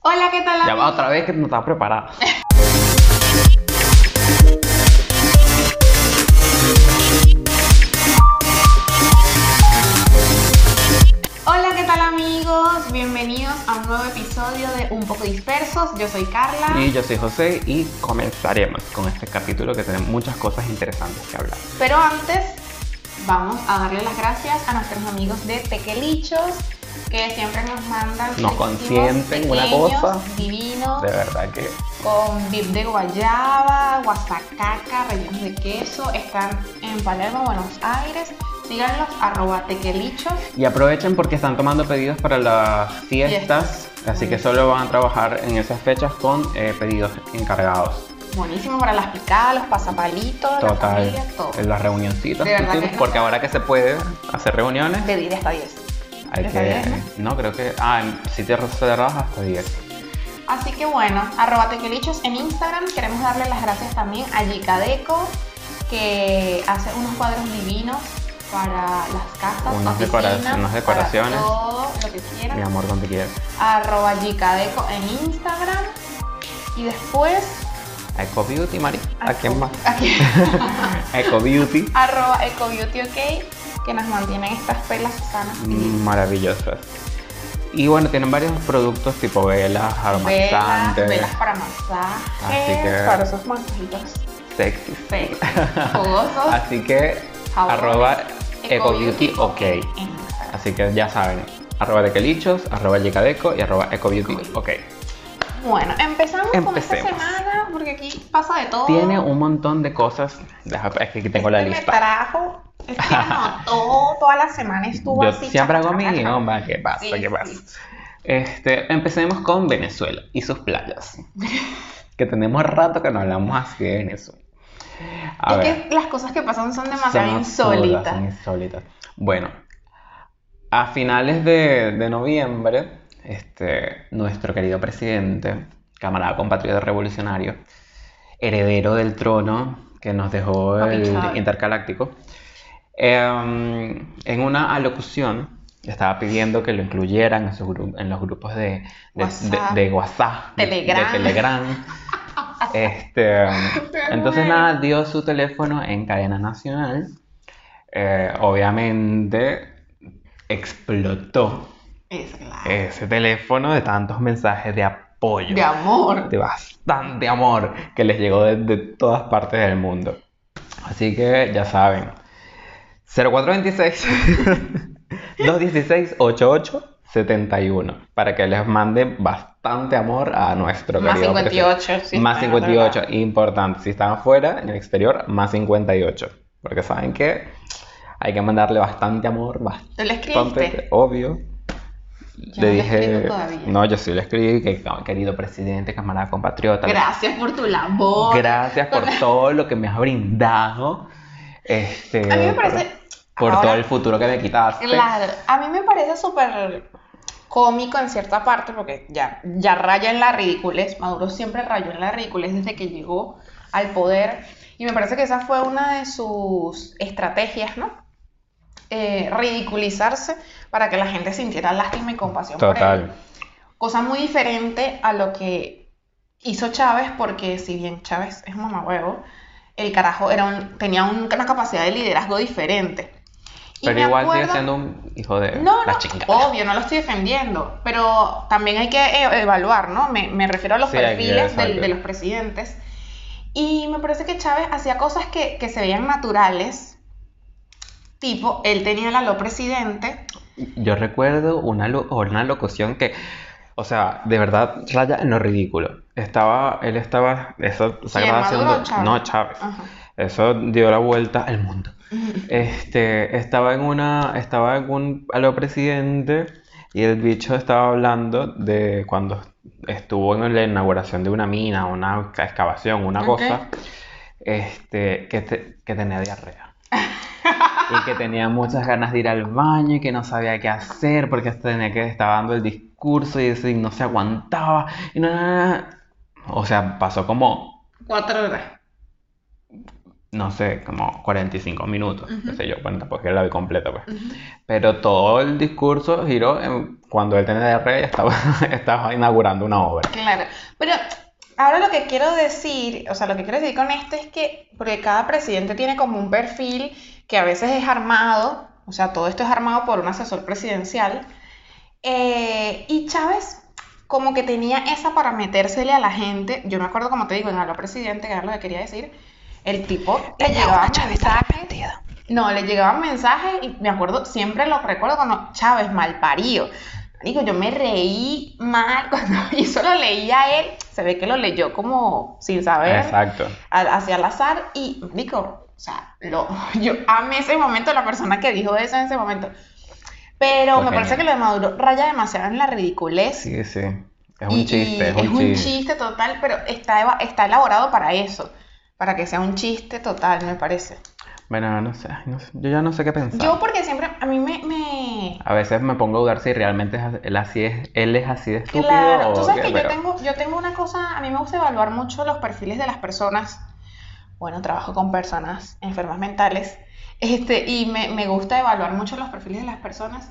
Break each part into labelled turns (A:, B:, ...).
A: Hola, ¿qué tal?
B: Ya va otra vez que no estaba preparada.
A: Hola, ¿qué tal amigos? Bienvenidos a un nuevo episodio de Un poco dispersos. Yo soy Carla.
B: Y yo soy José y comenzaremos con este capítulo que tiene muchas cosas interesantes que hablar.
A: Pero antes, vamos a darle las gracias a nuestros amigos de Tequelichos que siempre nos mandan
B: Nos consienten una cosa.
A: divinos
B: De verdad que
A: con dip de guayaba, guasacaca, rellenos de queso. Están en Palermo, Buenos Aires. Síganlos, arroba tequelichos.
B: Y aprovechen porque están tomando pedidos para las fiestas, así que solo van a trabajar en esas fechas con eh, pedidos encargados.
A: Buenísimo para las picadas, los pasapalitos, la
B: Total,
A: familia, todo.
B: en las reunioncitas,
A: De verdad
B: ¿sí?
A: que no.
B: porque ahora que se puede hacer reuniones,
A: Pedir hasta 10.
B: Hay
A: ¿Está
B: que... No, creo que... Ah, en sitios cerrados hasta 10.
A: Así que bueno, arroba tequelichos en Instagram. Queremos darle las gracias también a Yicadeco, que hace unos cuadros divinos para las casas,
B: Unas decoraciones.
A: para todo lo que
B: Mi
A: quieran.
B: amor, donde quieras.
A: Arroba Yicadeco en Instagram. Y después...
B: Eco Beauty, Mari. ¿A quién más?
A: Aquí.
B: Eco Beauty.
A: arroba EcoBeauty OK, que nos mantienen estas pelas sanas. y
B: Maravillosas. Y bueno, tienen varios productos tipo velas,
A: Velas,
B: aromatizantes,
A: velas para masaje,
B: Así que-
A: para esos masajitos
B: sexy.
A: sexy, jugosos.
B: Así que
A: Jabones,
B: arroba Eco
A: Ecobeauty
B: Beauty OK. Así que ya saben, arroba Dequelichos, arroba Yicadeco y arroba Eco Beauty OK.
A: Bueno, empezamos con esta semana porque aquí pasa de todo.
B: Tiene un montón de cosas. Deja, es que aquí tengo la
A: Este
B: lista.
A: Me trajo, es que anotó toda la semana estuvo
B: Yo
A: así.
B: siempre hago mi guion, ¿qué pasa?
A: Sí,
B: ¿Qué
A: sí.
B: pasa? Este, empecemos con Venezuela y sus playas. que tenemos rato que no hablamos así de Venezuela. A
A: es
B: ver,
A: que las cosas que pasan son demasiado
B: son absurdas,
A: insólitas.
B: son insólitas. Bueno, a finales de, de noviembre, este, nuestro querido presidente, camarada compatriota revolucionario, heredero del trono que nos dejó
A: Papi
B: el
A: Chávez.
B: intergaláctico, em, en una alocución estaba pidiendo que lo incluyeran en, su gru- en los grupos de, de,
A: WhatsApp.
B: de- de WhatsApp, de-
A: Telegram.
B: de Telegram. Este, entonces
A: muero.
B: nada, dio su teléfono en cadena nacional. Eh, obviamente explotó
A: Es claro.
B: ese teléfono de tantos mensajes de apoyo,
A: De amor.
B: de bastante amor que les llegó desde todas partes del mundo. Así que ya saben, 0426 216 8871 para que les manden bastante amor a nuestro
A: Más
B: querido
A: 58. sí,
B: más
A: está en otro
B: 58,
A: lado.
B: importante. Si están afuera, en el exterior, más 58. Porque saben que hay que mandarle bastante amor,
A: ¿Tú le
B: bastante,
A: escribiste?
B: obvio.
A: Yo
B: le
A: no
B: dije,
A: todavía.
B: no, yo sí le escribí, que "Oh, querido presidente, camarada compatriota,
A: Gracias por tu labor.
B: gracias por todo lo que me has brindado. Este,
A: A mí me parece.
B: por
A: ahora-
B: todo el futuro que me quitaste.
A: Claro, a mí me parece súper cómico en cierta parte porque ya, ya raya en la ridiculez. Maduro siempre rayó en la ridiculez desde que llegó al poder. Y me parece que esa fue una de sus estrategias, ¿no? Eh, ridiculizarse para que la gente sintiera lástima y compasión por él.
B: Total.
A: Cosa muy diferente a lo que hizo Chávez, porque si bien Chávez es mamahuevo, el carajo era un- tenía un- una capacidad de liderazgo diferente. Y
B: Pero igual sigue
A: acuerdo-
B: siendo un hijo de
A: no,
B: la
A: no,
B: chingada.
A: obvio, no lo estoy defendiendo, pero también hay que e- evaluar, ¿no? Me, me refiero a los
B: Sí,
A: perfiles del- de los presidentes. Y me parece que Chávez hacía cosas que, que se veían naturales, tipo, él tenía el aló presidente,
B: Yo recuerdo una, lo- una locución que, o sea, de verdad raya en lo ridículo. Estaba, él estaba, eso se
A: ¿Quién,
B: estaba
A: Maduro
B: haciendo,
A: o Chávez?
B: no, Chávez.
A: Ajá.
B: Eso dio la vuelta al mundo. Este, estaba en una, estaba en un, a lo presidente y el bicho estaba hablando de cuando estuvo en la inauguración de una mina, una excavación, una cosa, este, que, te- que tenía diarrea. y que tenía muchas ganas de ir al baño y que no sabía qué hacer porque tenía que estaba dando el discurso y ese no se aguantaba y no, no, no, o sea pasó como
A: Cuatro horas.
B: no sé, como 45 minutos, qué sé yo, bueno, tampoco que la vi completa, pues. Pero todo el discurso giró en- cuando de rey estaba, estaba inaugurando una obra.
A: Claro, pero ahora lo que quiero decir, o sea, lo que quiero decir con esto es que, porque cada presidente tiene como un perfil que a veces es armado, o sea, todo esto es armado por un asesor presidencial, eh, y Chávez como que tenía esa para metérsele a la gente, yo me acuerdo como te digo, en Aló Presidente, que era lo que quería decir, el tipo le llegaban mensajes, no, le llegaban mensajes y me acuerdo, siempre lo recuerdo cuando Chávez mal parido. Digo, yo me reí mal cuando hizo lo leía él. Se ve que lo leyó como sin saber,
B: Exacto.
A: hacia al azar. Y digo, o sea, lo, yo amé ese momento, la persona que dijo eso en ese momento. Pero me parece que lo de Maduro raya demasiado en la ridiculez.
B: Sí, sí. Es
A: y-
B: un chiste,
A: y
B: es un chiste.
A: total, pero está, está elaborado para eso. Para que sea un chiste total, me parece.
B: Bueno, no sé, no sé, yo ya no sé qué pensar.
A: Yo porque siempre, a mí me, me,
B: A veces me pongo a dudar si realmente es él así es, él es así de estúpido
A: Claro, tú
B: o
A: sabes
B: qué,
A: que
B: pero-
A: yo tengo, yo tengo una cosa, a mí me gusta evaluar mucho los perfiles de las personas. Bueno, trabajo con personas enfermas mentales. Este, y me, me gusta evaluar mucho los perfiles de las personas.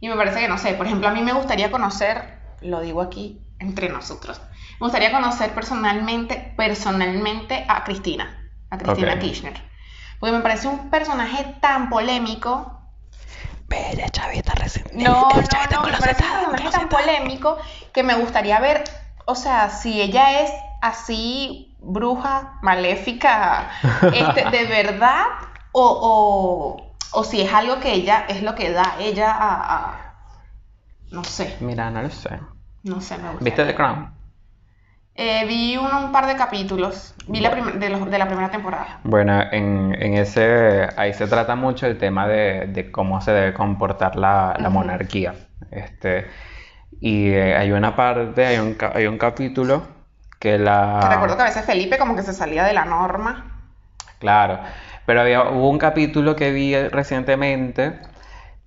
A: Y me parece que, no sé, por ejemplo, a mí me gustaría conocer, lo digo aquí entre nosotros, me gustaría conocer personalmente, personalmente a Cristina, a Cristina. Kirchner. Porque me parece un personaje tan polémico,
C: Bella chavita recién.
A: no, no,
C: chavita
A: no, me parece un personaje tan polémico que me gustaría ver, o sea, si ella es así bruja, maléfica, este, de verdad, o, o, o si es algo que ella, es lo que da ella a, a- no sé,
B: Mira, no lo sé.
A: no sé, me gusta.
B: ¿Viste The Crown?
A: Eh, vi un, un par de capítulos, vi la de, los- de la primera temporada.
B: Bueno, en, en ese, ahí se trata mucho el tema de, de cómo se debe comportar la, la monarquía. Este, y eh, hay una parte, hay un, hay un capítulo que la...
A: Recuerdo que a veces Felipe como que se salía de la norma.
B: Claro, pero había, hubo un capítulo que vi recientemente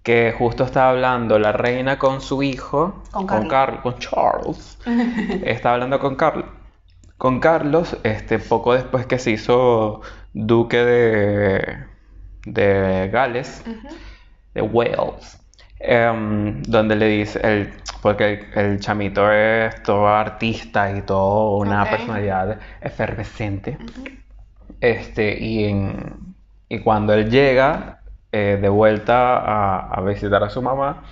B: que justo estaba hablando la reina con su hijo,
A: Con
B: con, con Charles, estaba hablando con Carlos, con Carlos, este, poco después que se hizo duque de, de Gales, de Wales, em, donde le dice, el, porque el, el chamito es todo artista y todo una personalidad efervescente. Este, y, en- y cuando él llega eh, de vuelta a, a visitar a su mamá,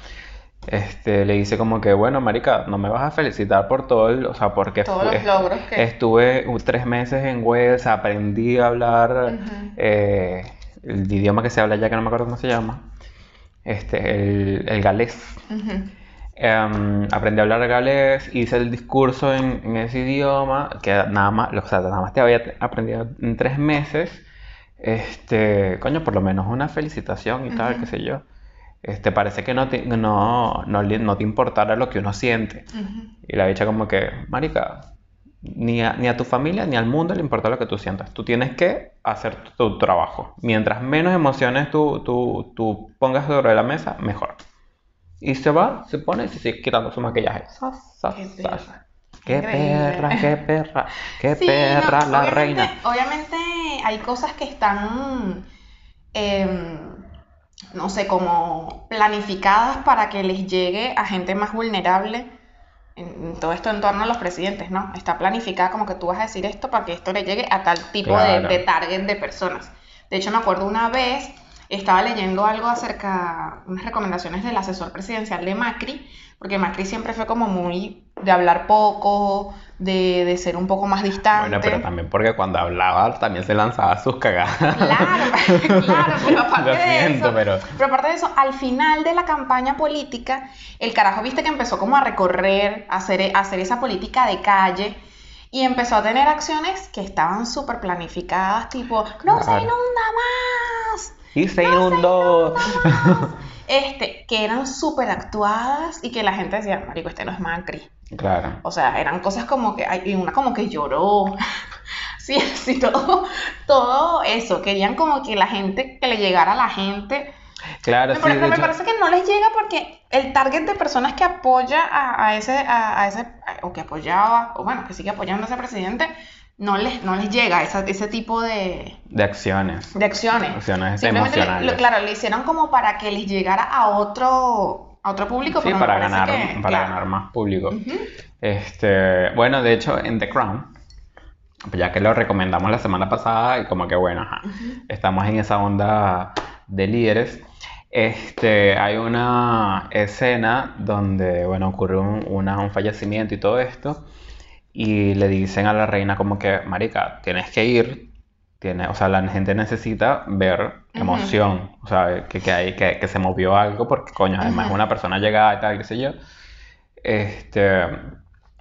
B: este, le dice como que, bueno, marica, no me vas a felicitar por todo el, o sea, porque
A: Todos
B: fue-
A: los logros que-
B: estuve tres meses en Wales, aprendí a hablar eh, el idioma que se habla allá, que no me acuerdo cómo se llama, este, el, el galés. Em, aprendí a hablar galés, hice el discurso en, en ese idioma, que nada más, o sea, nada más te había aprendido en tres meses. Este, coño, por lo menos una felicitación y tal,
A: Ujú.
B: qué sé yo. Este, parece que no te, no, no, no te importara lo que uno siente. Y la bicha como que, marica, ni a, ni a tu familia ni al mundo le importa lo que tú sientas. Tú tienes que hacer tu, tu trabajo. Mientras menos emociones tú, tú, tú pongas sobre la mesa, mejor. Y se va, se pone y se sigue quitando su maquillaje. Sas, sas,
A: Qué
B: sas.
A: perra.
B: Qué perra, qué perra, qué
A: Sí,
B: perra
A: no,
B: la
A: obviamente-
B: reina.
A: Obviamente hay cosas que están, em, no sé, como planificadas para que les llegue a gente más vulnerable. En, todo esto en torno a los presidentes, ¿no? Está planificada como que tú vas a decir esto para que esto le llegue a tal tipo de, de target de personas. De hecho, me acuerdo una vez, estaba leyendo algo acerca, unas recomendaciones del asesor presidencial de Macri, porque Macri siempre fue como muy de hablar poco, de, de ser un poco más distante.
B: Bueno, pero también porque cuando hablaba también se lanzaba sus cagadas.
A: Claro, claro, pero aparte
B: Lo
A: de
B: siento,
A: eso,
B: pero-
A: aparte de eso, al final de la campaña política, el carajo viste que empezó como a recorrer, a hacer, a hacer esa política de calle y empezó a tener acciones que estaban súper planificadas, tipo, no se
B: Claro.
A: inunda más,
B: Y se inundó.
A: este, que eran súper actuadas y que la gente decía, marico, este no es Macri.
B: Claro.
A: O sea, eran cosas como que, y una como que lloró. Sí, sí, todo, todo eso. Querían como que la gente, que le llegara a la gente.
B: Claro,
A: Me
B: sí,
A: pero me
B: hecho-
A: parece que no les llega porque el target de personas que apoya a, a ese, a, a ese, o que apoyaba, o bueno, que sigue apoyando a ese presidente, no les, no les llega esa- ese tipo de,
B: De acciones.
A: de acciones.
B: Acciones
A: Simplemente, le-
B: emocionales.
A: lo- claro, le hicieron como para que les llegara a otro, a otro público,
B: Sí, para ganar,
A: que,
B: para
A: claro.
B: ganar más público. Este, bueno, de hecho, en The Crown, pues ya que lo recomendamos la semana pasada, y como que bueno, ajá, estamos en esa onda de líderes. Este, hay una escena donde, bueno, ocurre un, una- un fallecimiento y todo esto, y le dicen a la reina como que, marica, tienes que ir, tiene, o sea, la gente necesita ver emoción, o sea, que, que, hay, que, que se movió algo, porque coño, además una persona llegada y tal, qué sé yo. Este,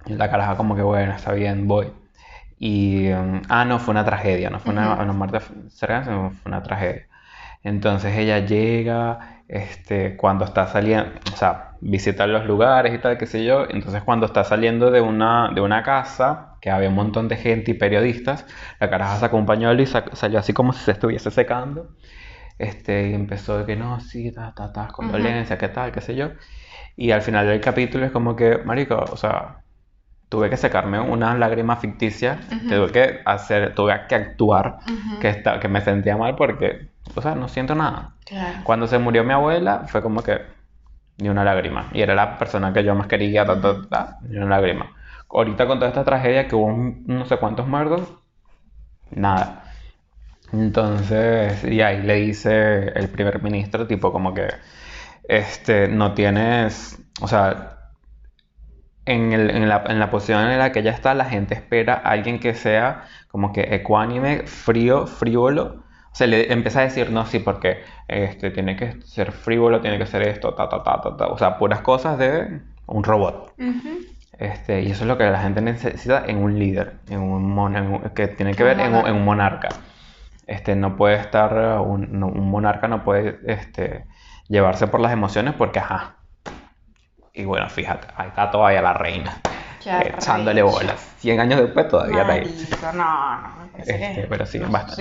B: la caraja como que, bueno, está bien, voy. Y, um, ah, no, fue una tragedia, no fue una,
A: Ujú.
B: una muerte cercana, sino fue una tragedia. Entonces ella llega, este, cuando está saliendo, o sea, visita los lugares y tal, qué sé yo. Entonces cuando está saliendo de una, de una casa, que había un montón de gente y periodistas, la caraja sacó un pañuelo y salió así como si se estuviese secando. Este, y empezó de que no, sí, ta, ta, ta, condolencia, qué tal, qué sé yo. Y al final del capítulo es como que, marico, o sea, tuve que secarme unas lágrimas ficticias, tuve que hacer, tuve que actuar, que, esta- que me sentía mal porque, o sea, no siento nada.
A: Claro.
B: Cuando se murió mi abuela, fue como que ni una lágrima. Y era la persona que yo más quería, ni una lágrima. Ahorita con toda esta tragedia que hubo no sé cuántos muertos, nada. Entonces, y ahí le dice el primer ministro, tipo como que, este, no tienes, o sea, en, el- en la, en la posición en la que ella está, la gente espera a alguien que sea como que ecuánime, frío, frívolo. O sea, le empieza a decir, no, sí, porque este, tiene que ser frívolo, tiene que ser esto, ta, ta, ta, ta, ta. O sea, puras cosas de un robot.
A: Ujú.
B: Este, y eso es lo que la gente necesita en un líder, en un, mon- en un- que tiene que ver en un,
A: monarca.
B: en un monarca. Este, no puede estar, uh, un, no- un monarca no puede este, llevarse por las emociones porque, ajá. Y bueno, fíjate, ahí está todavía la reina,
A: Qué
B: echándole bolas. 100 años después todavía está ahí.
A: Marico, no, no, me parece
B: Este,
A: que...
B: pero sí,
A: no,
B: basta.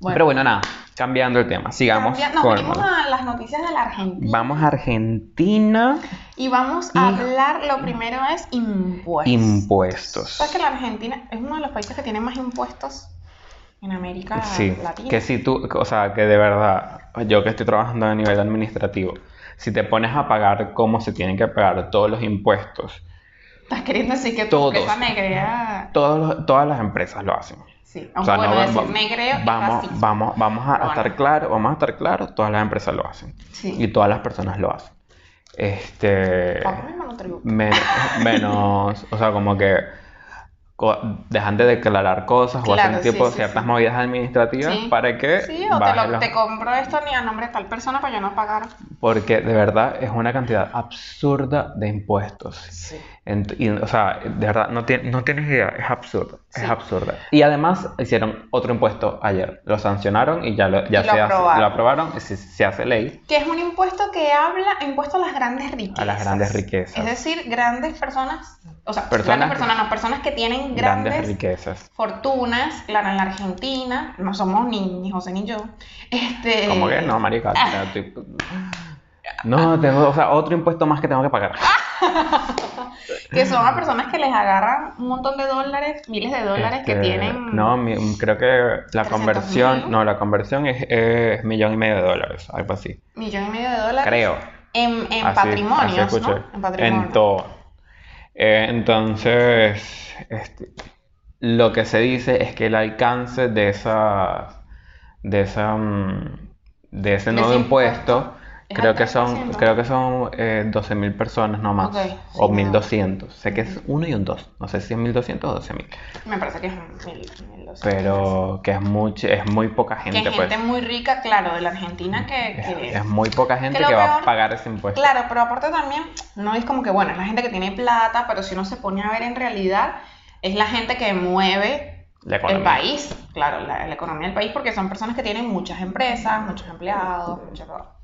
A: Sí.
B: Pero bueno, nada, cambiando el tema, sigamos
A: Cambia- Nos
B: con...
A: a las noticias de la Argentina.
B: Vamos a Argentina,
A: Y vamos
B: Y-
A: a hablar, lo primero es impuestos.
B: impuestos.
A: ¿Sabes que la Argentina es uno de los países que tiene más impuestos en América
B: Sí,
A: Latina?
B: que si tú, o sea, que de verdad, yo que estoy trabajando a nivel administrativo, si te pones a pagar como se tienen que pagar todos los impuestos,
A: Estás queriendo decir que tu
B: Todos.
A: empresa negrea...
B: todos los- todas las empresas lo hacen.
A: Sí,
B: O
A: aunque
B: sea,
A: bueno,
B: no,
A: decir negreo
B: vamos,
A: racismo.
B: vamos, vamos a
A: Pero
B: estar
A: bueno.
B: claros, vamos a estar claros, todas las empresas lo hacen.
A: Sí.
B: Y todas las personas lo hacen. Este,
A: monotributo.
B: menos, o sea, como que dejan de declarar cosas o
A: Claro,
B: hacen
A: sí,
B: tipo
A: sí,
B: ciertas
A: sí.
B: movidas administrativas para que
A: Sí, o te, lo-
B: los-
A: te compro esto ni a nombre de tal persona para yo no pagar.
B: Porque de verdad es una cantidad absurda de impuestos. Y, o sea, de verdad, no, tien- no tienes idea, es absurdo,
A: Sí.
B: es absurda. Y además hicieron otro impuesto ayer, lo sancionaron y ya lo, ya
A: lo
B: se hace-
A: aprobaron.
B: lo aprobaron, se, se hace ley
A: Que es un impuesto que habla, impuesto a las grandes riquezas.
B: a las grandes riquezas.
A: Es decir, grandes personas, o sea,
B: Personas-
A: grandes personas, no, personas que tienen
B: grandes
A: grandes,
B: riquezas.
A: fortunas, claro, en la Argentina, no somos ni, ni José ni yo. Este,
B: Como que no, marica. No, tengo, o sea, otro impuesto más que tengo que pagar.
A: Que son a personas que les agarran un montón de dólares, miles de dólares que
B: Este,
A: tienen.
B: No, mi- creo que la
A: 300.000.
B: conversión, no, la conversión es, es millón y medio de dólares, algo así.
A: Millón y medio de dólares.
B: Creo.
A: En, en
B: Así-
A: patrimonios,
B: así escuché.
A: ¿no? En patrimonio.
B: En todo. Eh, entonces, este, lo que se dice es que el alcance de esa, de esa, mm, de ese nuevo impuesto,
A: impuesto, ¿es
B: creo que son,
A: 3%?
B: creo que son eh, 12.000 personas no más,
A: Ok, sí,
B: o
A: no.
B: 1.200. Sé que es uno y un 2. No sé si es 1.200 o 12.000.
A: Me parece que es mil, mil doscientos.
B: Pero que es, mucho, es muy poca
A: Que
B: gente,
A: gente
B: pues.
A: muy rica, claro, de la Argentina que...
B: Es,
A: que-
B: es muy poca gente
A: lo
B: que va a pagar ese impuesto.
A: Claro, pero aparte también, no es como que, bueno, es la gente que tiene plata, pero si uno se pone a ver en realidad, es la gente que mueve el país, claro, la, la economía del país, porque son personas que tienen muchas empresas, muchos empleados, mucho todo.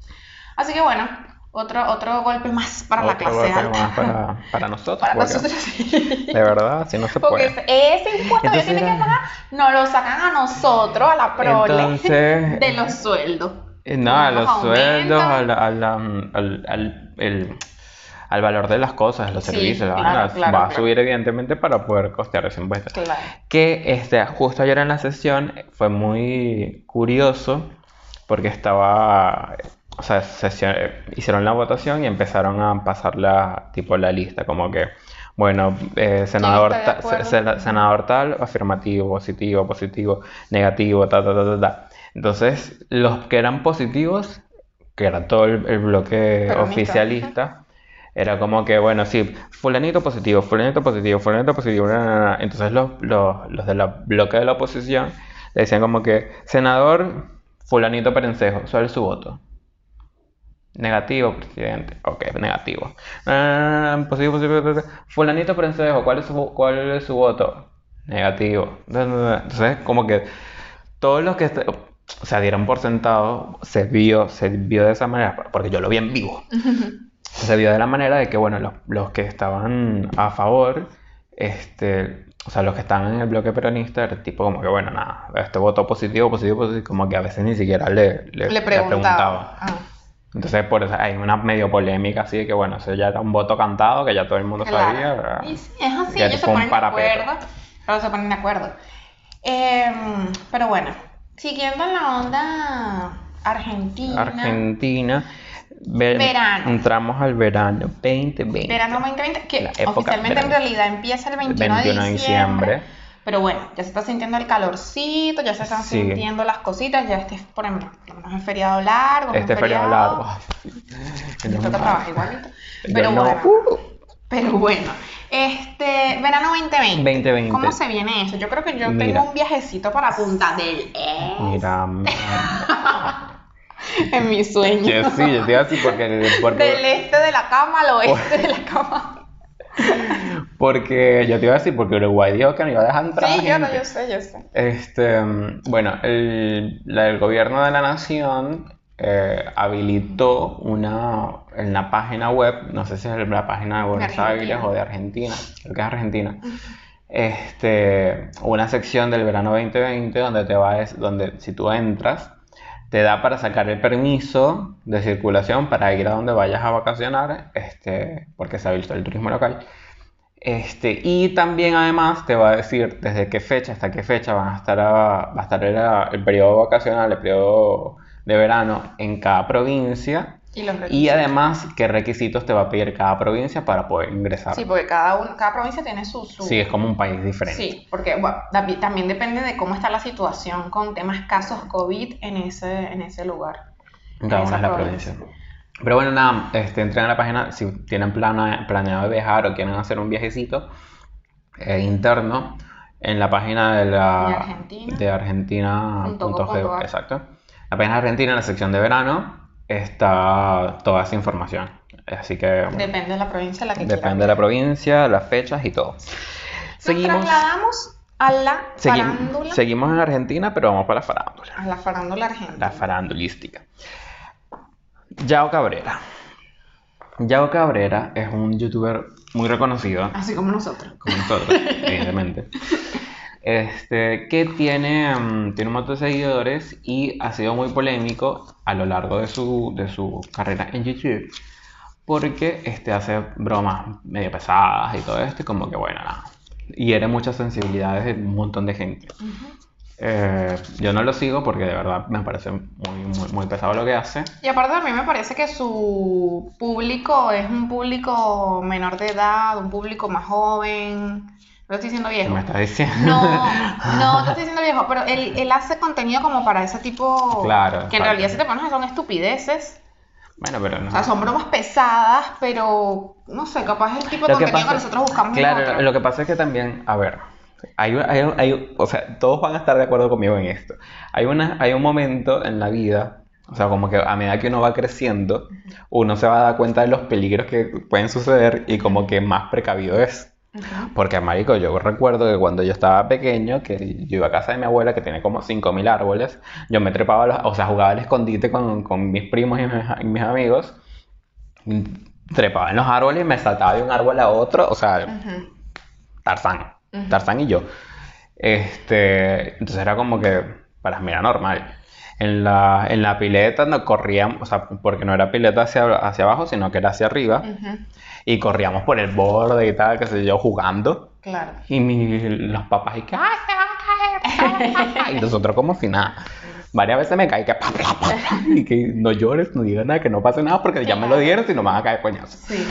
A: Así que bueno, otro, otro golpe más para la clase
B: golpe
A: alta.
B: más para, para nosotros.
A: Para
B: porque
A: nosotros sí.
B: De verdad, si no se
A: Porque
B: puede.
A: ese, ese impuesto que tienen que pagar, nos lo sacan a nosotros, a la prole,
B: Entonces-
A: de los sueldos.
B: Eh, No, a los sueldos,
A: aumentan.
B: a la- a la- al, al- el- al valor de las cosas, los
A: Sí,
B: servicios,
A: claro,
B: va a subir evidentemente para poder costear ese impuesto.
A: Claro.
B: Que este, justo ayer en la sesión fue muy curioso porque estaba, o sea, sesión- eh, hicieron la votación y empezaron a pasar la, tipo la lista, como que, bueno, eh, senador,
A: de
B: ta- se- se- senador tal, afirmativo, positivo, positivo, negativo, ta, ta, ta, ta, ta. Entonces, los que eran positivos, que era todo el, el bloque oficialista, era como que, bueno, sí, fulanito positivo, fulanito positivo, fulanito positivo, na, na, na. Entonces los, los, los del bloque de la oposición le decían como que, senador fulanito perencejo, ¿cuál es su voto? Negativo, presidente. Ok, negativo. Na, na, na, positivo, positivo, positivo. Fulanito perencejo, ¿cuál es su, cuál es su voto? Negativo. Entonces, como que todos los que... O sea, dieron por sentado, se vio, se vio de esa manera, porque yo lo vi en vivo se vio de la manera de que, bueno, los, los que estaban a favor, este, o sea, los que estaban en el bloque peronista, era tipo como que, bueno, nada, este voto positivo, positivo, positivo, como que a veces ni siquiera le, le,
A: Le
B: le
A: preguntaba. Ah,
B: Entonces, por eso hay una medio polémica así de que, bueno, eso ya era un voto cantado, que ya todo el mundo
A: claro.
B: sabía. ¿verdad?
A: Y sí, es así, ellos se ponen de acuerdo. Pero se ponen de acuerdo. Em, pero bueno, siguiendo en la onda argentina.
B: Argentina. ve-
A: Verano.
B: Entramos al verano 2020.
A: Verano 2020, que oficialmente en realidad empieza el 21,
B: 21
A: de
B: de
A: diciembre. Pero bueno, ya se está sintiendo el calorcito, ya se están
B: Sí.
A: sintiendo las cositas, ya este, por ejemplo, menos es feriado largo, es un
B: Este feriado largo.
A: Toca trabajar igualito.
B: Yo
A: Pero
B: no.
A: bueno,
B: Uh.
A: pero bueno. Este, verano 2020.
B: 2020.
A: ¿Cómo se viene eso? Yo creo que yo
B: Mira.
A: tengo un viajecito para Punta del Este
B: Mira,
A: en mi sueño.
B: que sí, yo te iba a decir porque, porque,
A: Del este de la cama al oeste de la cama.
B: porque yo te iba a decir porque Uruguay dijo que no iba a dejar entrar
A: Sí, yo,
B: gente.
A: yo sé, yo sé.
B: Este, bueno, el, el gobierno de la nación eh, habilitó una en la página web, no sé si es la página de Buenos
A: Argentina.
B: Aires o de Argentina, creo que es Argentina, este, una sección del verano 2020 donde te va donde si tú entras te da para sacar el permiso de circulación para ir a donde vayas a vacacionar, este, porque se ha visto el turismo local. Este, y también además te va a decir desde qué fecha hasta qué fecha van a estar a- va a estar el, el periodo vacacional, el periodo de verano en cada provincia
A: Y los
B: y
A: requisitos.
B: además qué requisitos te va a pedir cada provincia para poder ingresar.
A: Sí, porque cada, uno, cada provincia tiene su, su...
B: Sí, es como un país diferente.
A: Sí, porque bueno, también depende de cómo está la situación con temas casos COVID en ese, en ese lugar.
B: En cada
A: en
B: una de las
A: provincia.
B: Pero bueno, nada, este, entren a la página si tienen plana- planeado viajar o quieren hacer un viajecito eh, interno en la página de la
A: De Argentina.
B: argentina.gov,
A: Punto com punto ar.
B: exacto. La página de Argentina, en la sección de verano, está toda esa información. Así que
A: Depende de la provincia a la que
B: depende de la provincia, las fechas y todo.
A: Nos
B: Seguimos,
A: trasladamos a la
B: segui-
A: farándula.
B: seguimos en Argentina, pero vamos para la farándula.
A: A la farándula argentina.
B: La farandulística. Yao Cabrera. Yao Cabrera es un youtuber muy reconocido,
A: Así como nosotros.
B: como nosotros, evidentemente. Este, que tiene, mm, tiene un montón de seguidores y ha sido muy polémico a lo largo de su, de su carrera en YouTube. Porque este, hace bromas medio pesadas y todo esto, y como que bueno, nada. Hiere muchas sensibilidades de un montón de gente. Eh, yo no lo sigo porque de verdad me parece muy, muy, muy pesado lo que hace.
A: Y aparte a mí me parece que su público es un público menor de edad, un público más joven. No estoy diciendo
B: ¿Qué
A: viejo.
B: me estás diciendo?
A: No, no, no estoy diciendo viejo, pero él, él hace contenido como para ese tipo.
B: Claro,
A: Que en realidad si te pones son estupideces.
B: Bueno, pero no.
A: O sea, son bromas pesadas, pero no sé, capaz es el tipo de
B: Lo que
A: contenido que,
B: pasa-
A: nosotros buscamos
B: Claro, lo que pasa es que también, a ver, hay, hay, un- hay- o sea, todos van a estar de acuerdo conmigo en esto. Hay, una, hay un momento en la vida, o sea, como que a medida que uno va creciendo, uno se va a dar cuenta de los peligros que pueden suceder y como que más precavido es. Porque, marico, yo recuerdo que cuando yo estaba pequeño, que yo iba a casa de mi abuela, que tiene como 5.000 árboles, yo me trepaba, los- o sea, jugaba al escondite con, con mis primos y mis, y mis amigos, trepaba en los árboles y me saltaba de un árbol a otro, o sea. Tarzán,
A: Ujú.
B: Tarzán y yo. Este, entonces era como que para mí era normal. En la, en la pileta no corríamos, o sea, porque no era pileta hacia, hacia abajo, sino que era hacia arriba.
A: Ujú,
B: Y corríamos por el borde y tal, qué sé yo, jugando.
A: Claro.
B: Y mi- los papás y que, ¡ay, se va a caer! pa, pa, pa". Y nosotros como si nada. Varias veces me caí que, pa, pa, pa, y que no llores, no digas nada, que no pase nada, porque ya me lo dieron y no me van a caer coñazos.
A: Sí.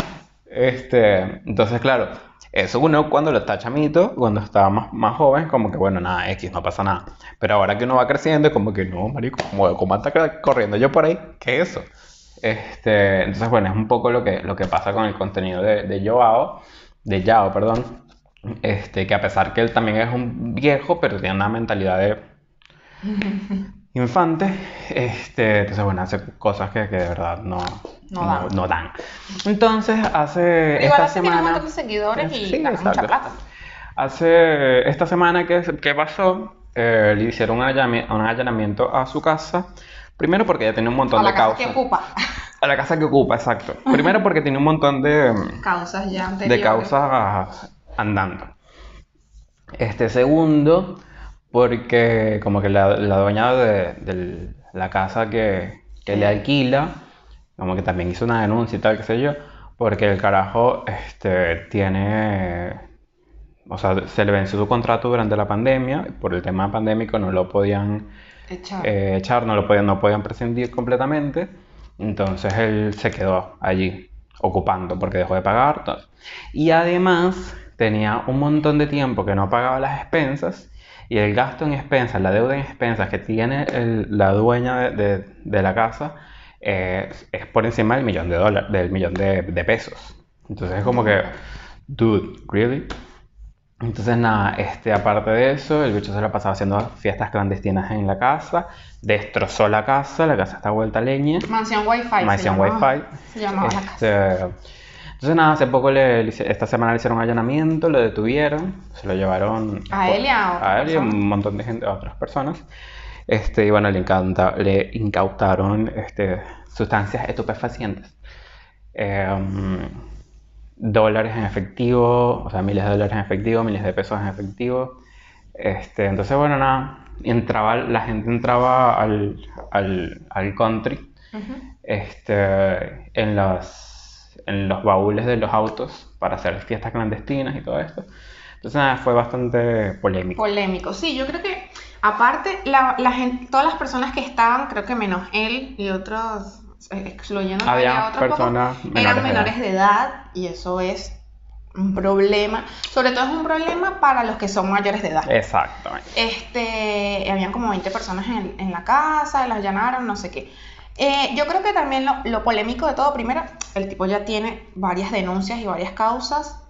B: Este, entonces, claro, eso uno cuando lo está chamito, cuando estaba más, más joven, como que bueno, nada, X, no pasa nada. Pero ahora que uno va creciendo, es como que no, marico, ¿cómo, cómo anda corriendo yo por ahí? ¿Qué es eso? Este, entonces, bueno, es un poco lo que, lo que pasa con el contenido de, de Joao, de Yao, perdón. Este, que a pesar que él también es un viejo, pero tiene una mentalidad de infante, este, entonces bueno, hace cosas que, que de verdad no,
A: No
B: no,
A: dan.
B: no dan. Entonces, hace
A: igual
B: esta
A: tiene un
B: semana...
A: montón de seguidores y
B: Sí,
A: mucha plata.
B: Hace esta semana que, que pasó, eh, le hicieron un, allanamiento a su casa. Primero porque ya tenía un montón
A: A la
B: de
A: casa que
B: causas.
A: ocupa.
B: A la casa que ocupa, exacto. Primero porque tiene un montón de,
A: Causas ya
B: de causas andando. Este segundo, porque como que la, la dueña de, de la casa que, que le alquila, como que también hizo una denuncia y tal, qué sé yo, porque el carajo este, tiene, o sea, se le venció su contrato durante la pandemia, por el tema pandémico no lo podían
A: Echar.
B: eh, echar, no lo podían, no podían prescindir completamente. Entonces él se quedó allí ocupando porque dejó de pagar. todo. Y además tenía un montón de tiempo que no pagaba las expensas y el gasto en expensas, la deuda en expensas que tiene el- la dueña de, de- de la casa eh, es por encima del millón de dólares, del millón de, de pesos. Entonces es como que, dude, ¿really? Entonces, nada, este, aparte de eso, el bicho se la pasaba haciendo fiestas clandestinas en la casa, destrozó la casa, la casa está vuelta a leña,
A: Mansión Wi-Fi.
B: mansión wifi.
A: Se llamaba la casa.
B: Este, entonces, nada, hace poco, le, esta semana le hicieron un allanamiento, lo detuvieron, se lo llevaron
A: ¿A él y a
B: a él y a un montón de gente, a otras personas. Este, bueno, le, encanta, le incautaron este, sustancias estupefacientes. Em, dólares en efectivo, o sea, miles de dólares en efectivo, miles de pesos en efectivo. Este, entonces, bueno, nada, entraba, la gente entraba al, al, al country
A: Ujú.
B: este, en los, en los baúles de los autos para hacer fiestas clandestinas y todo esto. Entonces, nada, fue bastante polémico.
A: Polémico. Sí, yo creo que aparte, la, la gente, todas las personas que estaban, creo que menos él y otros, eh, excluyendo
B: Había
A: a otros pocos,
B: personas menores
A: eran
B: de
A: menores de edad y eso es un problema. Sobre todo es un problema para los que son mayores de edad.
B: Exactamente.
A: Este, habían como 20 personas en, en la casa, las allanaron, no sé qué. Eh, yo creo que también lo, lo polémico de todo, primero, el tipo ya tiene varias denuncias y varias causas,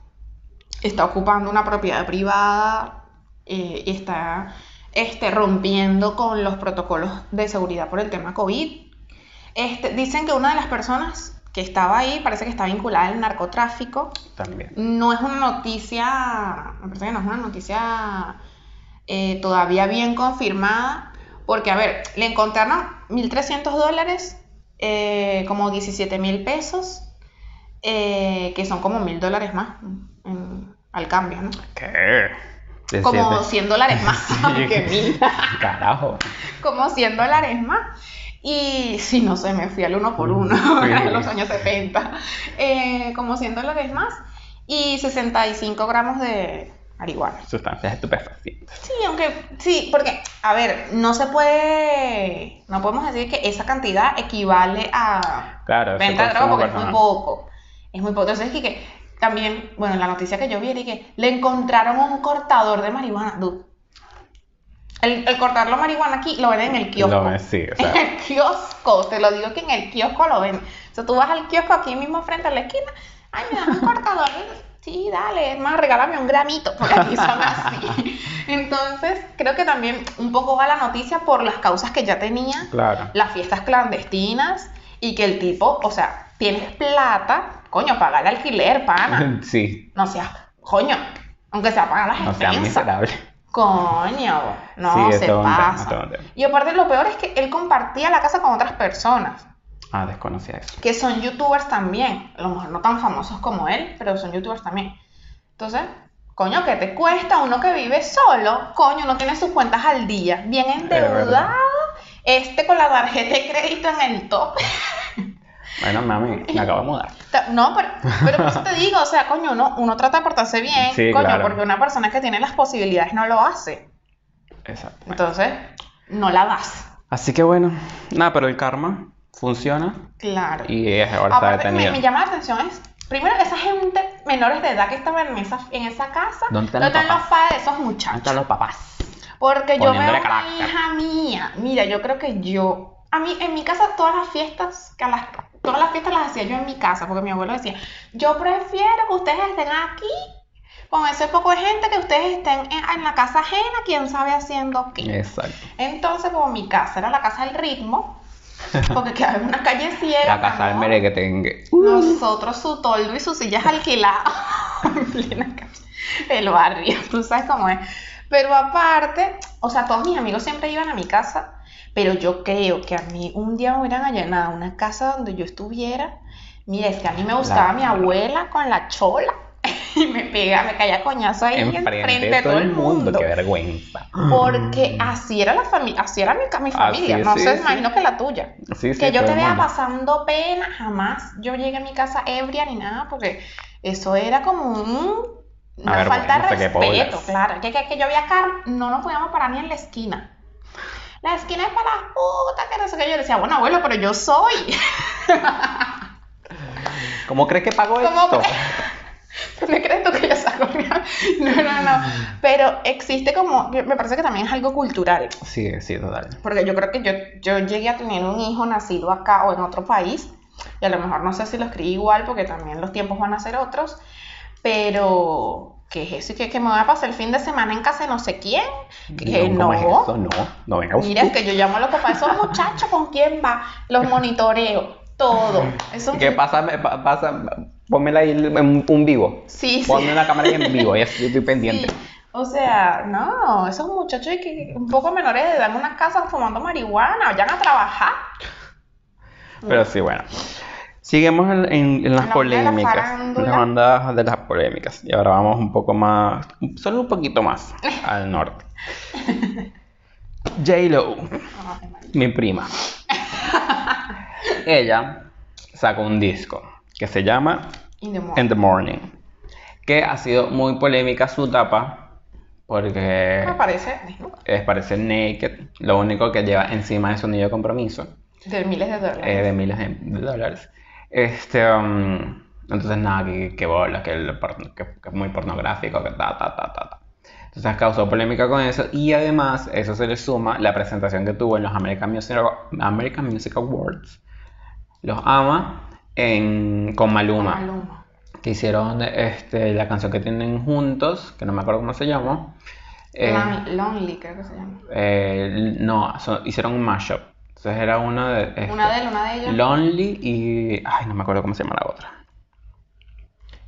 A: está ocupando una propiedad privada eh, y está este, rompiendo con los protocolos de seguridad por el tema COVID. Este, dicen que una de las personas que estaba ahí parece que está vinculada al narcotráfico.
B: También.
A: No es una noticia, me parece que no es una noticia eh, todavía bien confirmada, porque, a ver, le encontraron 1.300 dólares, eh, como 17 mil pesos, eh, que son como mil dólares más en- al cambio, ¿no?
B: ¿Qué? De
A: Como
B: siete.
A: 100 dólares más que mil.
B: Carajo.
A: como 100 dólares más. Y sí, no sé, me fui al uno por uno
B: Sí.
A: en los años 70. Eh, como 100 dólares más y 65 gramos de marihuana.
B: Sustancias estupefacientes.
A: Sí, aunque sí, porque, a ver, no se puede, no podemos decir que esa cantidad equivale a
B: Claro,
A: venta de droga porque es muy poco. Es muy poco. Entonces, que también, bueno, la noticia que yo vi era que le encontraron un cortador de marihuana. El, el cortar la marihuana aquí lo venden en el kiosco.
B: Lo ves, sí, o sea.
A: En el kiosco, te lo digo que en el kiosco lo venden. O sea, tú vas al kiosco aquí mismo frente a la esquina, ay, me das un cortador. Sí, dale, es más, regálame un gramito, porque aquí son así. Entonces, creo que también un poco va la noticia por las causas que ya tenía,
B: Claro.
A: las fiestas clandestinas, y que el tipo, o sea, tienes plata, coño, paga el alquiler, pana.
B: Sí.
A: No seas, coño, aunque sea pagar las
B: No sea
A: expensas.
B: miserable.
A: Coño, no
B: Sí,
A: se pasa.
B: tema.
A: Y aparte lo peor es que él compartía la casa con otras personas,
B: Ah, desconocía eso.
A: que son youtubers también, a lo mejor no tan famosos como él, pero son youtubers también. Entonces, coño, ¿qué te cuesta uno que vive solo? Coño, no tiene sus cuentas al día, bien endeudado este con la tarjeta de crédito en el top.
B: Bueno, mami, me acabo de mudar.
A: No, pero, pero por eso te digo, o sea, coño, uno, uno trata de portarse bien,
B: Sí,
A: coño,
B: claro.
A: porque una persona que tiene las posibilidades no lo hace.
B: Exacto.
A: Entonces, no la das.
B: Así que bueno, nada, pero el karma funciona
A: Claro.
B: y es- ahora está
A: Aparte, me, me llama la atención es, primero, esa gente menores de edad que estaban en esa, en esa casa,
B: ¿Dónde están
A: ¿dónde
B: los
A: están los padres de esos muchachos?
B: están los papás.
A: Porque yo veo una
B: carácter.
A: hija mía, mira, yo creo que yo, a mí, en mi casa todas las fiestas, que a las, todas las fiestas las hacía yo en mi casa, porque mi abuelo decía, yo prefiero que ustedes estén aquí, con ese poco de gente, que ustedes estén en, en la casa ajena, quién sabe haciendo qué.
B: Exacto.
A: Entonces, como mi casa era la casa del ritmo, porque quedaba en una calle ciega,
B: La casa del
A: ¿no?
B: merengue.
A: Nosotros su toldo y sus sillas alquiladas en plena calle del barrio, tú sabes cómo es. Pero aparte, o sea, todos mis amigos siempre iban a mi casa, pero yo creo que a mí un día me hubieran allanado una casa donde yo estuviera. Mira, es que a mí me gustaba mi abuela con la chola y me pega, me caía coñazo ahí
B: Enfrente de todo el mundo, qué vergüenza.
A: Porque así era la familia, así era mi, mi familia,
B: Así,
A: no
B: sí,
A: sé,
B: sí.
A: imagino que la tuya.
B: Sí,
A: que yo te vea pasando pena, jamás yo llegué a mi casa ebria ni nada, porque eso era como un- una
B: A ver,
A: falta
B: bueno,
A: de
B: qué
A: respeto, claro. Que, que, que yo veía carro, no nos podíamos parar ni en la esquina. La esquina es para las putas, que no sé qué. Yo le decía, bueno, abuelo, pero yo soy.
B: ¿Cómo crees que pago
A: ¿Cómo
B: esto?
A: ¿Dónde crees tú que yo saco No, no, no. Pero existe como, me parece que también es algo cultural.
B: Sí, sí, total.
A: Porque yo creo que yo, yo llegué a tener un hijo nacido acá o en otro país, y a lo mejor no sé si lo escribí igual porque también los tiempos van a ser otros, pero ¿qué es eso? ¿Y que, que me voy a pasar el fin de semana en casa de no sé quién? Que
B: ¿cómo es
A: no.
B: eso? No, no venga
A: Mira, es que yo llamo a los papás, esos muchachos, ¿con quién va? Los monitoreo, todo. Eso
B: ¿Qué pasa? Pasa? Pónmela ahí en un vivo.
A: Sí, sí.
B: Ponme una cámara ahí en vivo, ya estoy pendiente.
A: Sí, o sea, no, esos muchachos que, un poco menores de edad en una casa fumando marihuana, vayan a trabajar.
B: Pero sí, bueno. Seguimos en, en- en las
A: En la
B: polémicas.
A: farándula.
B: las ondas de las polémicas. Y ahora vamos un poco más, solo un poquito más al norte. J-Lo, mi prima. Ella sacó un disco que se llama
A: In the morning.
B: In the Morning. Que ha sido muy polémica su tapa. Porque
A: Me parece desnuda,
B: es parece naked. Lo único que lleva encima es un anillo de compromiso.
A: de miles de dólares.
B: eh, de miles de, de dólares. Este, um, entonces nada, que, que bola, que, el que- que es muy pornográfico, que ta, ta, ta, ta, ta. Entonces causó polémica con eso y además eso se le suma la presentación que tuvo en los American Music, American Music Awards. Los ama en, con Maluma,
A: Maluma.
B: que hicieron este, la canción que tienen juntos, que no me acuerdo cómo se llama. Eh,
A: Lon- Lonely, creo que se llama.
B: eh, no, hicieron un mashup. Entonces era una de... este,
A: Una de él, una de ellas.
B: Lonely y. Ay, no me acuerdo cómo se llama la otra.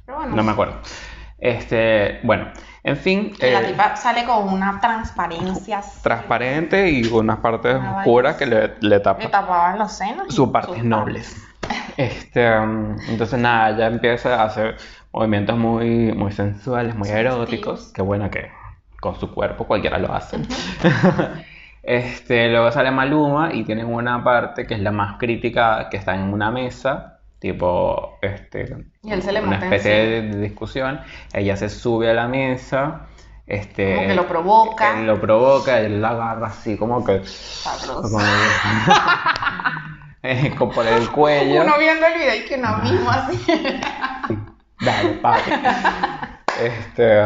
A: Pero bueno,
B: No me acuerdo. Este, bueno, en fin.
A: que la
B: eh,
A: tipa sale con una transparencia
B: transparente y unas partes
A: Una
B: oscuras que le, le
A: Le
B: tapan
A: tapaban los senos. y
B: sus partes
A: sus
B: nobles. Este, um, entonces nada, ella empieza a hacer movimientos muy, muy sensuales, muy eróticos. Qué bueno que con su cuerpo cualquiera lo hace. Este, luego sale Maluma y tienen una parte que es la más crítica, que está en una mesa, tipo, este,
A: Y él se le
B: una especie de,
A: encima.
B: de discusión. Ella se sube a la mesa, este,
A: Como que lo provoca.
B: él lo provoca, él la agarra así como que,
A: Sabroso.
B: como eh, como por el cuello.
A: Uno viendo el video y que no mismo así.
B: Dale, papi. Este,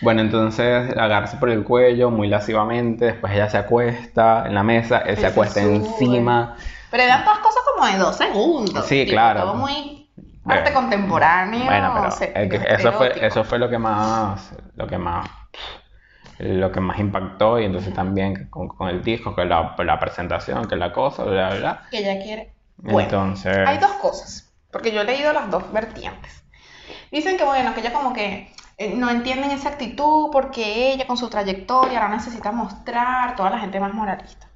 B: bueno, entonces agarrarse por el cuello muy lascivamente, después ella se acuesta en la mesa, él se
A: Él se
B: acuesta encima.
A: Pero eran todas cosas como de dos segundos.
B: Sí,
A: tipo,
B: claro.
A: Todo muy arte
B: Bueno.
A: contemporáneo.
B: Bueno, pero que- eso fue, eso fue lo que más, lo que más, lo que más impactó y entonces también con, con el disco, que la, la presentación, que la cosa, bla, bla, bla.
A: Que ella quiere. Bueno,
B: Entonces,
A: hay dos cosas. Porque yo he leído las dos vertientes. Dicen que, bueno, que ella como que no entienden esa actitud porque ella con su trayectoria ahora necesita mostrar toda la gente más moralista.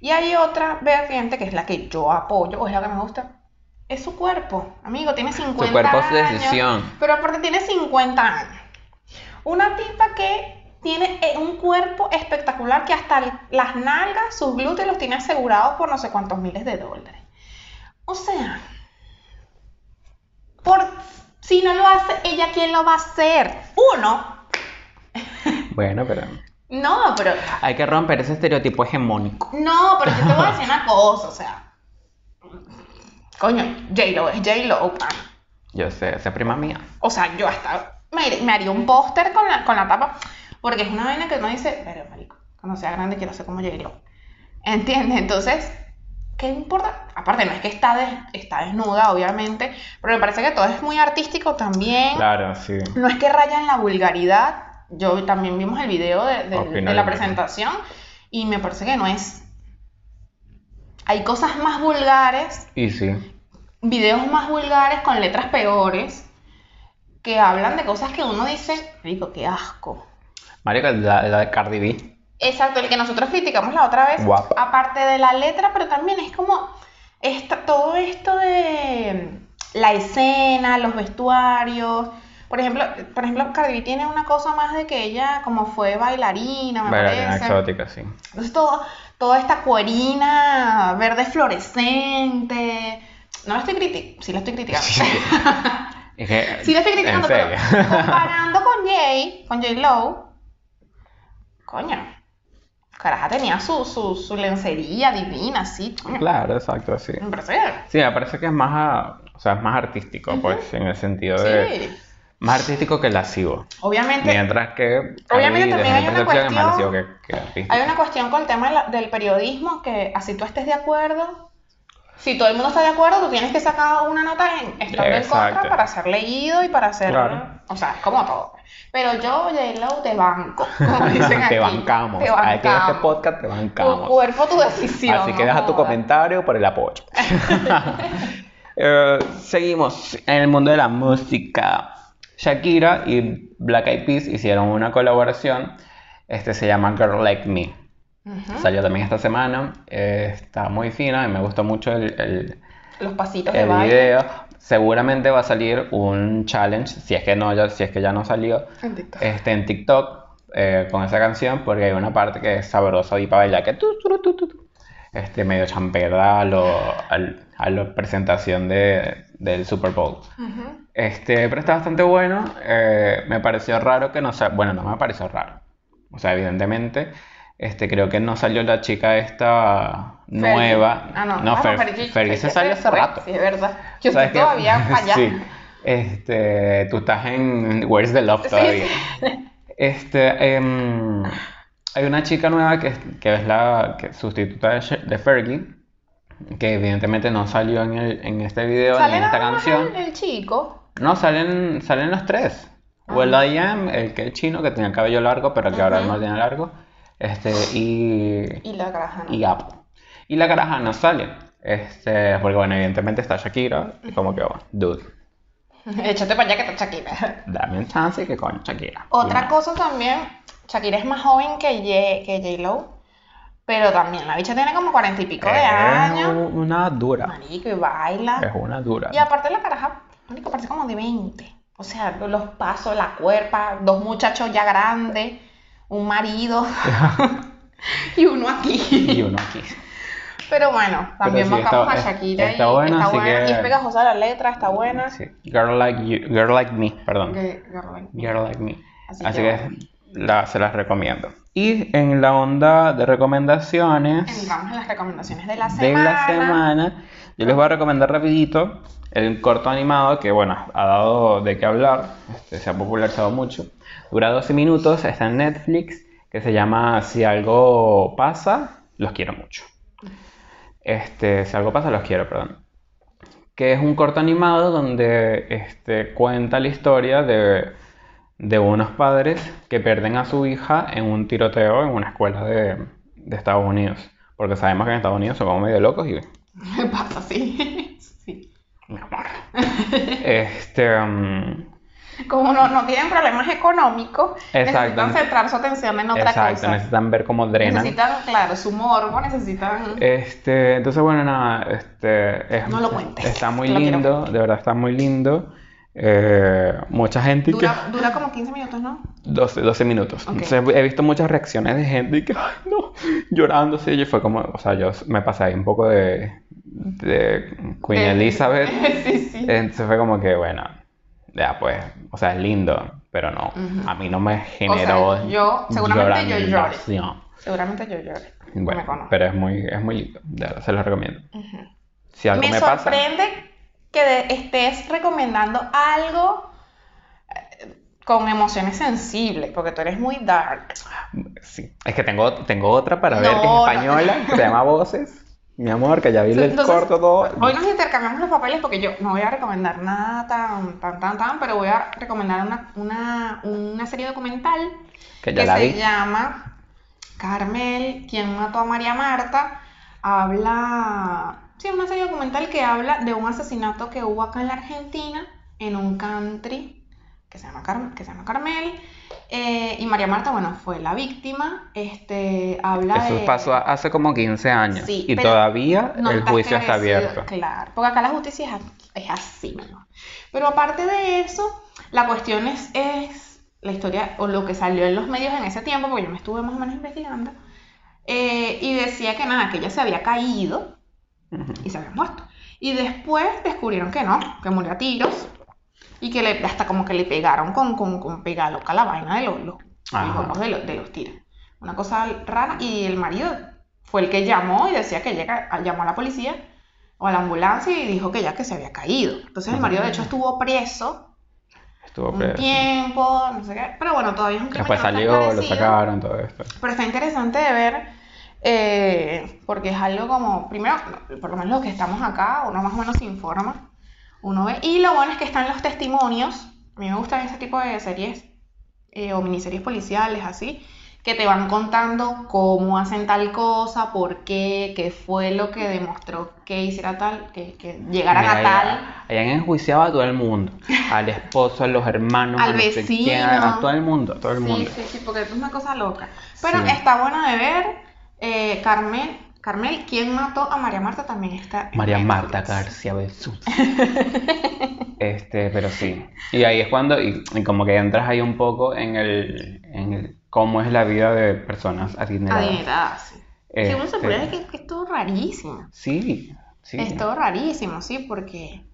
A: Y hay otra vertiente que es la que yo apoyo, o es la que me gusta. Es su cuerpo, amigo, tiene 50
B: cuerpo es su
A: años.
B: decisión.
A: Pero aparte tiene 50 años. Una tipa que tiene eh, un cuerpo espectacular que hasta las nalgas, sus glúteos los tiene asegurados por no sé cuántos miles de dólares. O sea, por si no lo hace ella, ¿quién lo va a hacer? Uno.
B: Bueno, pero
A: No, pero
B: hay que romper ese estereotipo hegemónico.
A: no, pero yo te voy a decir una cosa, o sea, coño, J-Lo es J-Lo.
B: Yo sé, esa prima mía.
A: O sea, yo hasta me, me haría un póster con la, con la tapa, porque es una vaina que uno dice, pero marico, cuando sea grande quiero ser como J-Lo. ¿Entiendes? Entonces, ¿qué importa? Aparte, no es que está, des- está desnuda, obviamente, pero me parece que todo es muy artístico también.
B: Claro, sí.
A: No es que raya en la vulgaridad. Yo también vimos el video de, de- la presentación y me parece que no es. Hay cosas más vulgares
B: Y sí.
A: videos más vulgares con letras peores que hablan de cosas que uno dice, rico, qué asco.
B: Marica, la, la de Cardi B.
A: Exacto, el que nosotros criticamos la otra vez,
B: Guapa.
A: aparte de la letra, pero también es como esta, todo esto de la escena, los vestuarios. Por ejemplo, por ejemplo, Cardi B tiene una cosa más de que ella como fue bailarina, me
B: Bailarina
A: parece.
B: exótica, sí.
A: Entonces todo, toda esta cuerina verde fluorescente. No la estoy criticando, sí la estoy criticando.
B: Es que,
A: Sí la estoy criticando, pero comparando con Jay, con J. Lowe, coño, caraja tenía su, su, su lencería divina, así.
B: Claro, exacto, sí.
A: Me parece.
B: Sí, me parece que es más, a- o sea, es más artístico, pues, en el sentido de...
A: Sí.
B: Más artístico que lascivo.
A: Obviamente,
B: Mientras que...
A: Obviamente también hay una cuestión-
B: que,
A: hay una cuestión con el tema del periodismo que así tú estés de acuerdo. Si todo el mundo está de acuerdo, tú tienes que sacar una nota en estando en contra para ser leído y para ser.
B: Claro.
A: O sea, como todo. Pero yo, J. Lowe, te banco. Como dicen aquí.
B: te bancamos.
A: Te
B: Aquí en este
A: bancamos.
B: podcast te
A: Tu
B: bancamos.
A: cuerpo, tu decisión.
B: Así que
A: no
B: deja tu comentario por el apoyo. Eh, seguimos en el mundo de la música. Shakira y Black Eyed Peas hicieron una colaboración. Este se llama Girl Like Me.
A: Ujú.
B: Salió también esta semana. eh, está muy fina y me gustó mucho el, el-
A: Los pasitos de
B: el
A: baile.
B: video. Seguramente va a salir un challenge, si es que no, ya, si es que ya no salió,
A: En TikTok.
B: este, en TikTok eh, con esa canción, porque hay una parte que es sabrosa y para bailar, que tu, tu, tu, este, medio champera a lo, al- a la presentación de, del Super Bowl.
A: Ujú.
B: Este, pero está bastante bueno. eh, me pareció raro que no sa- Bueno, no me pareció raro. O sea, evidentemente, este, creo que no salió la chica esta nueva.
A: Ah, no.
B: no
A: Ah,
B: Fer-
A: Fergie-
B: Fergie se
A: Fergie
B: salió hace rato.
A: Sí, es verdad. Yo
B: ¿Sabes
A: estoy todavía para allá.
B: Sí. Este, tú estás en Where's the Love todavía.
A: sí.
B: Este, em, hay una chica nueva que, que es la que, sustituta de, de Fergie, que evidentemente no salió en, el, en este video ni
A: Sale
B: en esta canción.
A: el, el chico.
B: No, salen, salen los tres. Will I Am, el que es chino, que tenía el cabello largo, pero que ahora
A: Ujú.
B: no tiene largo. Este, y,
A: Y la caraja, ¿no?
B: y Apple. Y la caraja no sale. Este, porque bueno, evidentemente está Shakira. Y como que, oh, dude,
A: Échate para allá que está Shakira.
B: dame un chance que coño Shakira.
A: Otra cosa también, Shakira es más joven que, Ye- que J-Lo, pero también la bicha tiene como cuarenta y pico de
B: Es
A: años.
B: una dura.
A: Marico, y baila.
B: Es una dura.
A: Y aparte la caraja, marico, parece como de 20. O sea, los pasos, la cuerpa, dos muchachos ya grandes, un marido y uno aquí.
B: Y uno aquí.
A: Pero bueno, también
B: sí,
A: bancamos
B: está-
A: a Shakira
B: está
A: y
B: buena,
A: está buena.
B: que-
A: Y es pegajosa la letra, está buena.
B: Sí. Girl like you, girl like me, perdón.
A: Que- que-
B: Girl Like Me.
A: Así
B: Así,
A: que
B: que, la- se las recomiendo. Y en la onda de recomendaciones
A: Entramos en las recomendaciones de la
B: de
A: semana.
B: la semana, yo les voy a recomendar rapidito el corto animado que, bueno, ha dado de qué hablar, este, se ha popularizado mucho. Dura 12 minutos, está en Netflix, que se llama Si algo pasa, los quiero mucho. Este, si algo pasa, los quiero, perdón. Que es un corto animado donde este, cuenta la historia de, de unos padres que pierden a su hija en un tiroteo en una escuela de, de Estados Unidos. Porque sabemos que en Estados Unidos como medio locos y
A: Me pasa así. sí.
B: mi amor. Este, mm,
A: Como no, no tienen problemas económicos,
B: Exacto.
A: necesitan centrar su atención en otra
B: exacto,
A: cosa.
B: necesitan ver cómo drenan.
A: Necesitan, claro, su morbo, necesitan...
B: Este, entonces bueno, nada, este, es-
A: No lo cuentes,
B: está muy
A: quiero
B: lindo, de verdad está muy lindo. eh, mucha gente y que
A: Dura, dura como 15 minutos, ¿no?
B: 12, 12 minutos. Entonces he visto muchas reacciones de gente que, ay, no, llorando, sí, y fue como, o sea, yo me pasé ahí un poco de, de Queen Elizabeth.
A: sí, sí.
B: Entonces fue como que, bueno, ya pues, o sea, es lindo, pero no, a mí no me generó
A: yo- seguramente yo lloré. Seguramente yo lloré.
B: Bueno, pero es muy, es muy lindo, de verdad, se lo recomiendo.
A: Ujú.
B: Si algo
A: me,
B: me, pasa,
A: sorprende que estés recomendando algo eh, con emociones sensibles, porque tú eres muy dark.
B: sí, es que tengo, tengo otra para ver que es
A: no.
B: española, que se llama Voces. Mi amor, que ya vi el corto todo.
A: Hoy nos intercambiamos los papeles porque yo no voy a recomendar nada tan, tan, tan, tan, pero voy a recomendar una, una, una serie documental
B: Que ya
A: que
B: la
A: se
B: vi.
A: llama Carmel, quien mató a María Marta. Habla, sí, una serie documental que habla de un asesinato que hubo acá en la Argentina, en un country que se llama, Car- que se llama Carmel. Eh, y María Marta, bueno, fue la víctima. Este, habla
B: Eso
A: de...
B: pasó hace como 15 años.
A: Sí,
B: y todavía
A: no
B: el
A: está
B: juicio está abierto.
A: Claro, porque acá la justicia es, así, ¿no? Pero aparte de eso, la cuestión es, es la historia o lo que salió en los medios en ese tiempo, porque yo me estuve más o menos investigando, eh, y decía que nada, que ella se había caído y se había muerto. Y después descubrieron que no, que murió a tiros y que le, hasta como que le pegaron con, con, con pega loca la vaina de los, los, los- de, los, de los tiros. Una cosa rara. Y el marido fue el que llamó y decía que llega, llamó a la policía o a la ambulancia y dijo que ya que se había caído. Entonces el marido de hecho estuvo preso
B: Estuvo
A: un
B: preso.
A: tiempo, no sé qué. Pero bueno, todavía es un crimen
B: Después
A: no
B: salió, lo sacaron, todo esto.
A: Pero está interesante de ver, eh, porque es algo como, primero, por lo menos los que estamos acá, uno más o menos se informa, uno ve, y lo bueno es que están los testimonios, a mí me gustan ese tipo de series, eh, o miniseries policiales, así, que te van contando cómo hacen tal cosa, por qué, qué fue lo que demostró que hiciera tal, que, que llegaran
B: Mira,
A: a tal.
B: allá- allá han enjuiciado a todo el mundo. Al esposo, a los hermanos,
A: Al
B: a
A: vecino.
B: a todo el mundo, a todo el
A: Sí,
B: mundo.
A: sí, sí, porque es una cosa loca. Pero
B: Sí.
A: está buena de ver. eh, Carmel, Carmel, ¿quién mató a María Marta? También está en
B: María
A: Netflix.
B: Marta García Besú. Este, pero sí. Y ahí es cuando, y, y como que entras ahí un poco en el, en el cómo es la vida de personas adineradas.
A: Adineradas, sí. Sí, uno se
B: Este,
A: puede que, que es todo rarísimo.
B: Sí, sí.
A: Es todo rarísimo, sí, porque,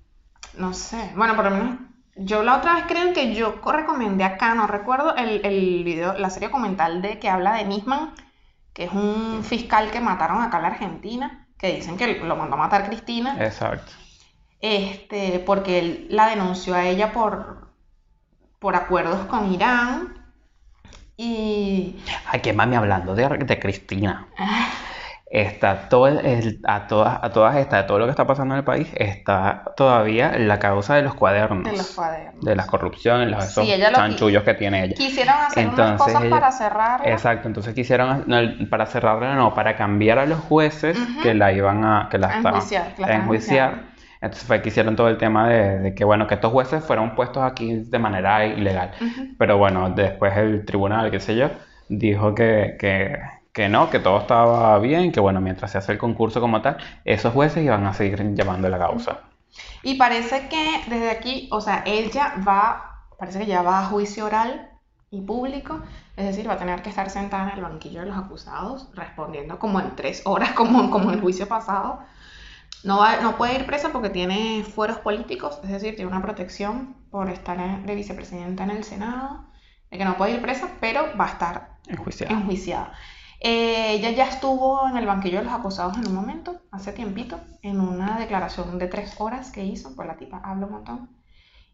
A: no sé, bueno, por lo menos, yo la otra vez creo que yo co- recomendé acá, no recuerdo, el, el video, la serie documental de que habla de Nisman, que es un fiscal que mataron acá en la Argentina, que dicen que lo mandó a matar Cristina.
B: Exacto.
A: este, porque él la denunció a ella por, por acuerdos con Irán. Y
B: Ay, qué mami hablando de, de Cristina. Está todo el, a todas, a todas estas, todo lo que está pasando en el país, está todavía la causa de los cuadernos.
A: de los cuadernos.
B: de las corrupciones, los esos
A: lo
B: chanchullos que tiene ella.
A: Quisieron hacer unas
B: Entonces
A: cosas
B: ella-
A: para cerrarla.
B: Exacto, entonces quisieron, no, para cerrarla, no, para cambiar a los jueces
A: Ujú.
B: que la iban a, que la
A: A
B: estaban-
A: enjuiciar, que la
B: a
A: estaban
B: enjuiciar.
A: enjuiciando.
B: Entonces fue que hicieron todo el tema de, de que, bueno, que estos jueces fueron puestos aquí de manera ilegal.
A: Ujú.
B: Pero bueno, después el tribunal, qué sé yo, dijo que, que, que no, que todo estaba bien, que bueno, mientras se hace el concurso como tal, esos jueces iban a seguir llevando la causa.
A: Y parece que desde aquí, o sea, ella va, parece que ya va a juicio oral y público, es decir, va a tener que estar sentada en el banquillo de los acusados, respondiendo como en tres horas, como, como en el juicio pasado. No, va- no puede ir presa porque tiene fueros políticos, es decir, tiene una protección por estar en- de vicepresidenta en el Senado, de que no puede ir presa, pero va a estar
B: Enjuiciada.
A: enjuiciada. Eh, ella ya estuvo en el banquillo de los acusados en un momento, hace tiempito, en una declaración de tres horas que hizo, pues la tipa habla un montón.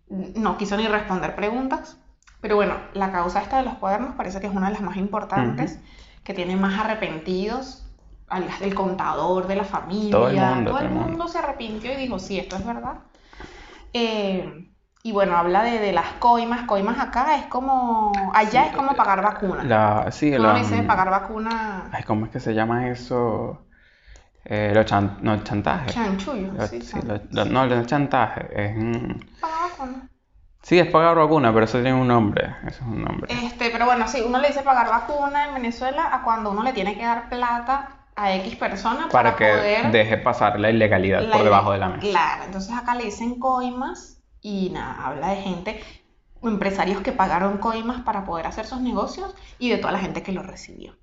A: No quiso ni responder preguntas, pero bueno, la causa esta de los cuadernos parece que es una de las más importantes, que tiene más arrepentidos, al- el contador de la familia,
B: Todo el mundo,
A: todo el
B: todo el mundo.
A: mundo se arrepintió y dijo, sí, esto es verdad. Eh, y bueno, habla de, de las coimas. Coimas acá es como. Allá
B: Sí,
A: es como pagar vacuna.
B: La, sí,
A: Uno
B: la-
A: dice pagar vacuna.
B: Ay, ¿cómo es que se llama eso? Eh, lo chan- no, chantaje.
A: Chanchullo,
B: Lo-
A: sí,
B: sí,
A: chanchullo.
B: lo- lo- no, no es chantaje. Es, mm,
A: Pagar vacuna.
B: sí, es pagar vacuna, pero eso tiene un nombre. Eso es un nombre.
A: Este, pero bueno, sí, uno le dice pagar vacuna en Venezuela a cuando uno le tiene que dar plata a X persona
B: para
A: para,
B: que
A: poder.
B: deje pasar la ilegalidad
A: la
B: por debajo de la mesa.
A: Claro, entonces acá le dicen coimas Y nada, habla de gente, empresarios que pagaron coimas para poder hacer sus negocios y de toda la gente que lo recibió.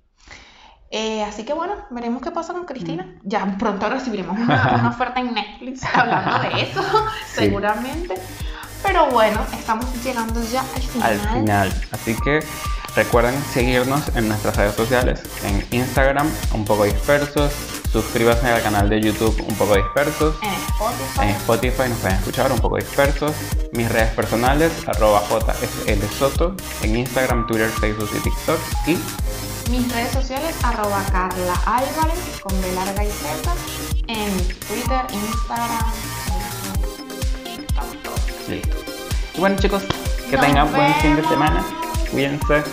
A: Eh, así que bueno, veremos qué pasa con Cristina.
B: Mm.
A: Ya pronto recibiremos una, una oferta en Netflix hablando de eso, seguramente. Pero bueno, estamos llegando ya al final.
B: al final. Así que recuerden seguirnos en nuestras redes sociales, en Instagram, un poco dispersos. Suscríbanse al canal de YouTube, un poco dispersos.
A: En Spotify.
B: En Spotify nos pueden escuchar un poco dispersos. Mis redes personales, arroba JSL Soto, en Instagram, Twitter, Facebook y TikTok. Y
A: Mis redes sociales, arroba Carla Álvarez, con B larga y Z, en Twitter, Instagram,
B: listo. Y bueno chicos, que
A: Nos
B: tengan buen fin de
A: vemos.
B: semana. Cuídense.